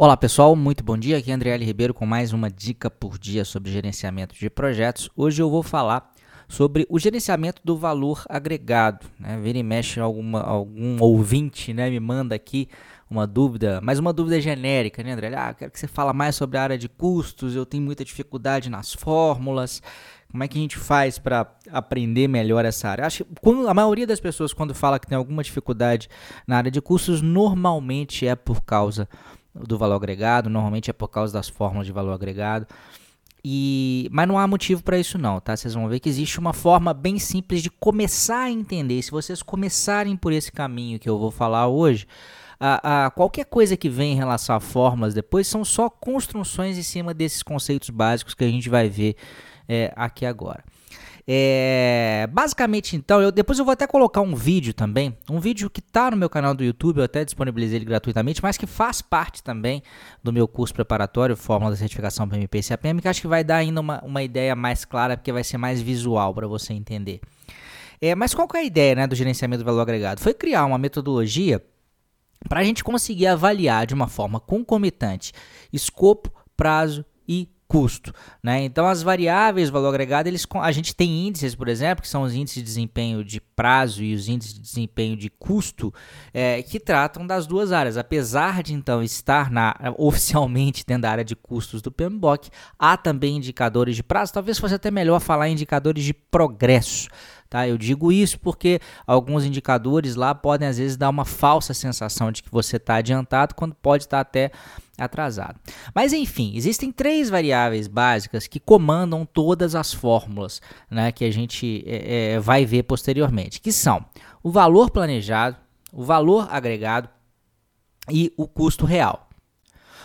Olá pessoal, muito bom dia. Aqui é André L. Ribeiro com mais uma dica por dia sobre gerenciamento de projetos. Hoje eu vou falar sobre o gerenciamento do valor agregado. Né? Vira e mexe alguma, algum ouvinte né? me manda aqui uma dúvida, mas uma dúvida genérica, né, André? Ah, quero que você fale mais sobre a área de custos, eu tenho muita dificuldade nas fórmulas. Como é que a gente faz para aprender melhor essa área? Acho que quando, a maioria das pessoas, quando fala que tem alguma dificuldade na área de custos, normalmente é por causa do valor agregado, normalmente é por causa das fórmulas de valor agregado. E, mas não há motivo para isso não, tá? Vocês vão ver que existe uma forma bem simples de começar a entender. Se vocês começarem por esse caminho que eu vou falar hoje, a, a, qualquer coisa que vem em relação a fórmulas depois são só construções em cima desses conceitos básicos que a gente vai ver é, aqui agora. É, basicamente, então, eu, depois eu vou até colocar um vídeo também, um vídeo que está no meu canal do YouTube, eu até disponibilizei ele gratuitamente, mas que faz parte também do meu curso preparatório, Fórmula da Certificação PMP e CAPM, que acho que vai dar ainda uma, uma ideia mais clara, porque vai ser mais visual para você entender. É, mas qual que é a ideia né, do gerenciamento do valor agregado? Foi criar uma metodologia para a gente conseguir avaliar de uma forma concomitante escopo, prazo e custo. Né? Então, as variáveis valor agregado, eles, a gente tem índices, por exemplo, que são os índices de desempenho de prazo e os índices de desempenho de custo, é, que tratam das duas áreas. Apesar de, então, estar na, oficialmente dentro da área de custos do PMBOK, há também indicadores de prazo. Talvez fosse até melhor falar em indicadores de progresso. Tá? Eu digo isso porque alguns indicadores lá podem às vezes dar uma falsa sensação de que você está adiantado, quando pode estar tá até atrasado. Mas enfim, existem três variáveis básicas que comandam todas as fórmulas né, que a gente é, é, vai ver posteriormente, que são o valor planejado, o valor agregado e o custo real.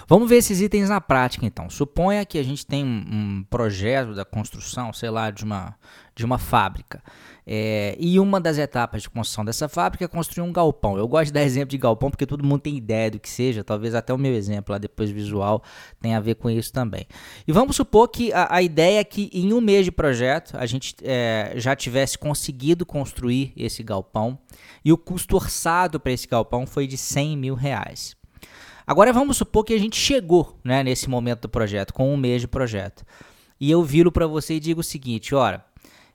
Vamos ver esses itens na prática, então. Suponha que a gente tem um, um projeto da construção, sei lá, de uma, de uma fábrica. É, e uma das etapas de construção dessa fábrica é construir um galpão. Eu gosto de dar exemplo de galpão porque todo mundo tem ideia do que seja, talvez até o meu exemplo lá depois visual tenha a ver com isso também. E vamos supor que a, a ideia é que em um mês de projeto a gente é, já tivesse conseguido construir esse galpão e o custo orçado para esse galpão foi de 100 mil reais. Agora vamos supor que a gente chegou né, nesse momento do projeto, com um mês de projeto. E eu viro para você e digo o seguinte: olha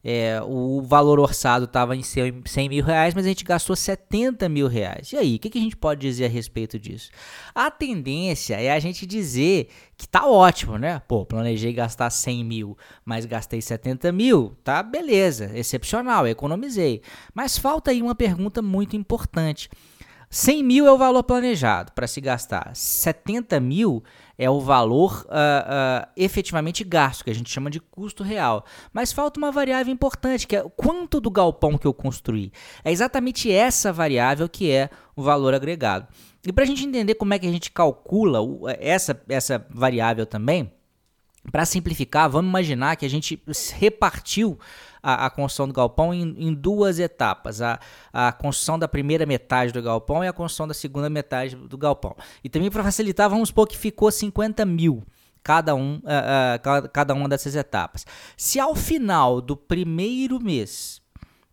é, o valor orçado estava em 100 mil reais, mas a gente gastou 70 mil reais. E aí, o que, que, a gente pode dizer a respeito disso? A tendência é a gente dizer que tá ótimo, né? Pô, planejei gastar 100 mil, mas gastei 70 mil, tá beleza, excepcional, economizei. Mas falta aí uma pergunta muito importante. 100 mil é o valor planejado para se gastar. 70 mil é o valor uh, uh, efetivamente gasto, que a gente chama de custo real. Mas falta uma variável importante, que é quanto do galpão que eu construí. É exatamente essa variável que é o valor agregado. E para a gente entender como é que a gente calcula essa, essa variável também, para simplificar, vamos imaginar que a gente repartiu a, a construção do galpão em, em, duas etapas: a, a construção da primeira metade do galpão e a construção da segunda metade do galpão. E também para facilitar, vamos supor que ficou 50 mil cada, um, uh, uh, cada, cada uma dessas etapas. Se ao final do primeiro mês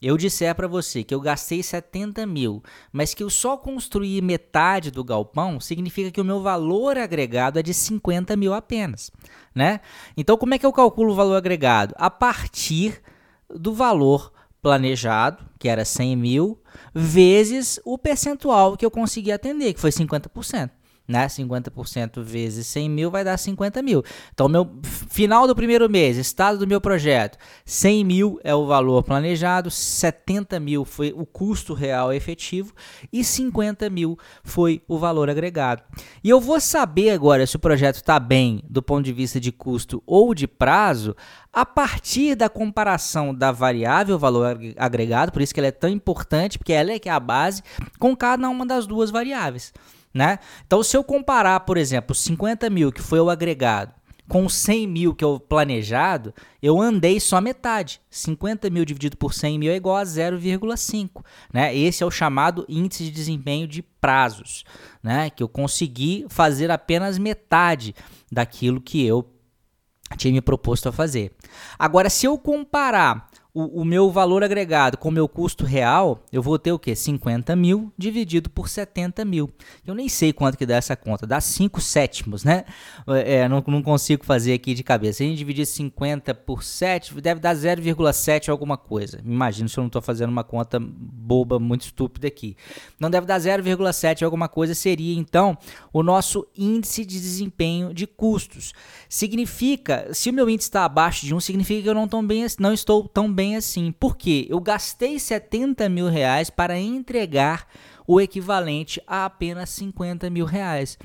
eu disser para você que eu gastei 70 mil, mas que eu só construí metade do galpão, significa que o meu valor agregado é de 50 mil apenas, né? Então, como é que eu calculo o valor agregado? A partir do valor planejado, que era 100 mil, vezes o percentual que eu consegui atender, que foi 50% né? 50% vezes 100 mil vai dar 50 mil. Então, meu final do primeiro mês, estado do meu projeto, 100 mil é o valor planejado, 70 mil foi o custo real efetivo e 50 mil foi o valor agregado. E eu vou saber agora se o projeto está bem do ponto de vista de custo ou de prazo a partir da comparação da variável valor agregado, por isso que ela é tão importante, porque ela é que é a base, com cada uma das duas variáveis. Né? Então, se eu comparar, por exemplo, 50 mil, que foi o agregado, com 100 mil, que é o planejado, eu andei só metade. 50 mil dividido por 100 mil é igual a 0,5. Né? Esse é o chamado índice de desempenho de prazos, né? que eu consegui fazer apenas metade daquilo que eu tinha me proposto a fazer. Agora, se eu comparar o, o, meu valor agregado com o meu custo real, eu vou ter o quê? 50 mil dividido por 70 mil. Eu nem sei quanto que dá essa conta, dá 5 sétimos, né? É, não, não consigo fazer aqui de cabeça. Se a gente dividir 50 por 7, deve dar 0,7 alguma coisa. Imagino se eu não estou fazendo uma conta boba, muito estúpida aqui. Não deve dar 0,7 alguma coisa, seria então o nosso índice de desempenho de custos. Significa, se o meu índice está abaixo de 1, significa que eu não, bem, não estou tão bem bem assim. Porque eu gastei 70 mil reais para entregar o equivalente a apenas 50 mil reais.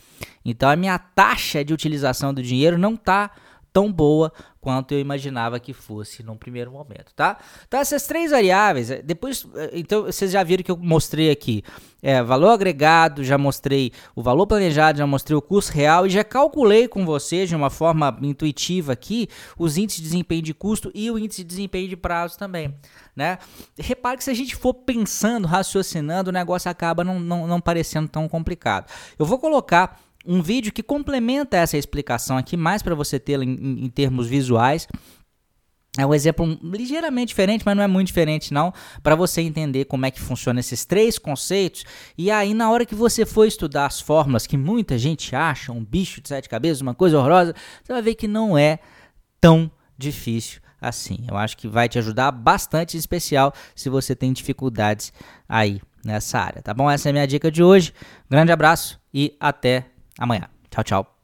Então a minha taxa de utilização do dinheiro não está tão boa quanto eu imaginava que fosse num primeiro momento, tá? Então essas três variáveis, eh, depois, eh, então vocês já viram que eu mostrei aqui, é, valor agregado, já mostrei o valor planejado, já mostrei o custo real e já calculei com vocês de uma forma intuitiva aqui os índices de desempenho de custo e o índice de desempenho de prazo também, né? Repare que se a gente for pensando, raciocinando, o negócio acaba não, não, não parecendo tão complicado. Eu vou colocar um vídeo que complementa essa explicação aqui, mais para você tê-la em, em, termos visuais. É um exemplo ligeiramente diferente, mas não é muito diferente não, para você entender como é que funciona esses três conceitos. E aí, na hora que você for estudar as fórmulas que muita gente acha, um bicho de sete cabeças, uma coisa horrorosa, você vai ver que não é tão difícil assim. Eu acho que vai te ajudar bastante, em especial se você tem dificuldades aí nessa área, tá bom? Essa é a minha dica de hoje. Grande abraço e até amanhã. Tchau, tchau.